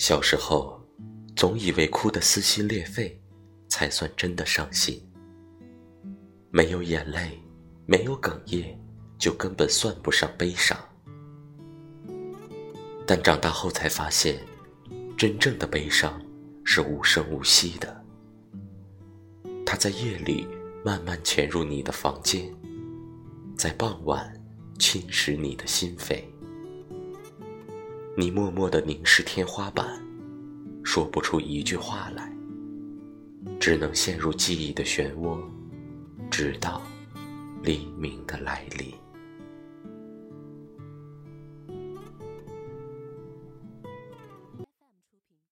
小时候，总以为哭得撕心裂肺，才算真的伤心。没有眼泪，没有哽咽，就根本算不上悲伤。但长大后才发现，真正的悲伤是无声无息的。它在夜里慢慢潜入你的房间，在傍晚侵蚀你的心扉。你默默地凝视天花板，说不出一句话来，只能陷入记忆的漩涡，直到黎明的来临。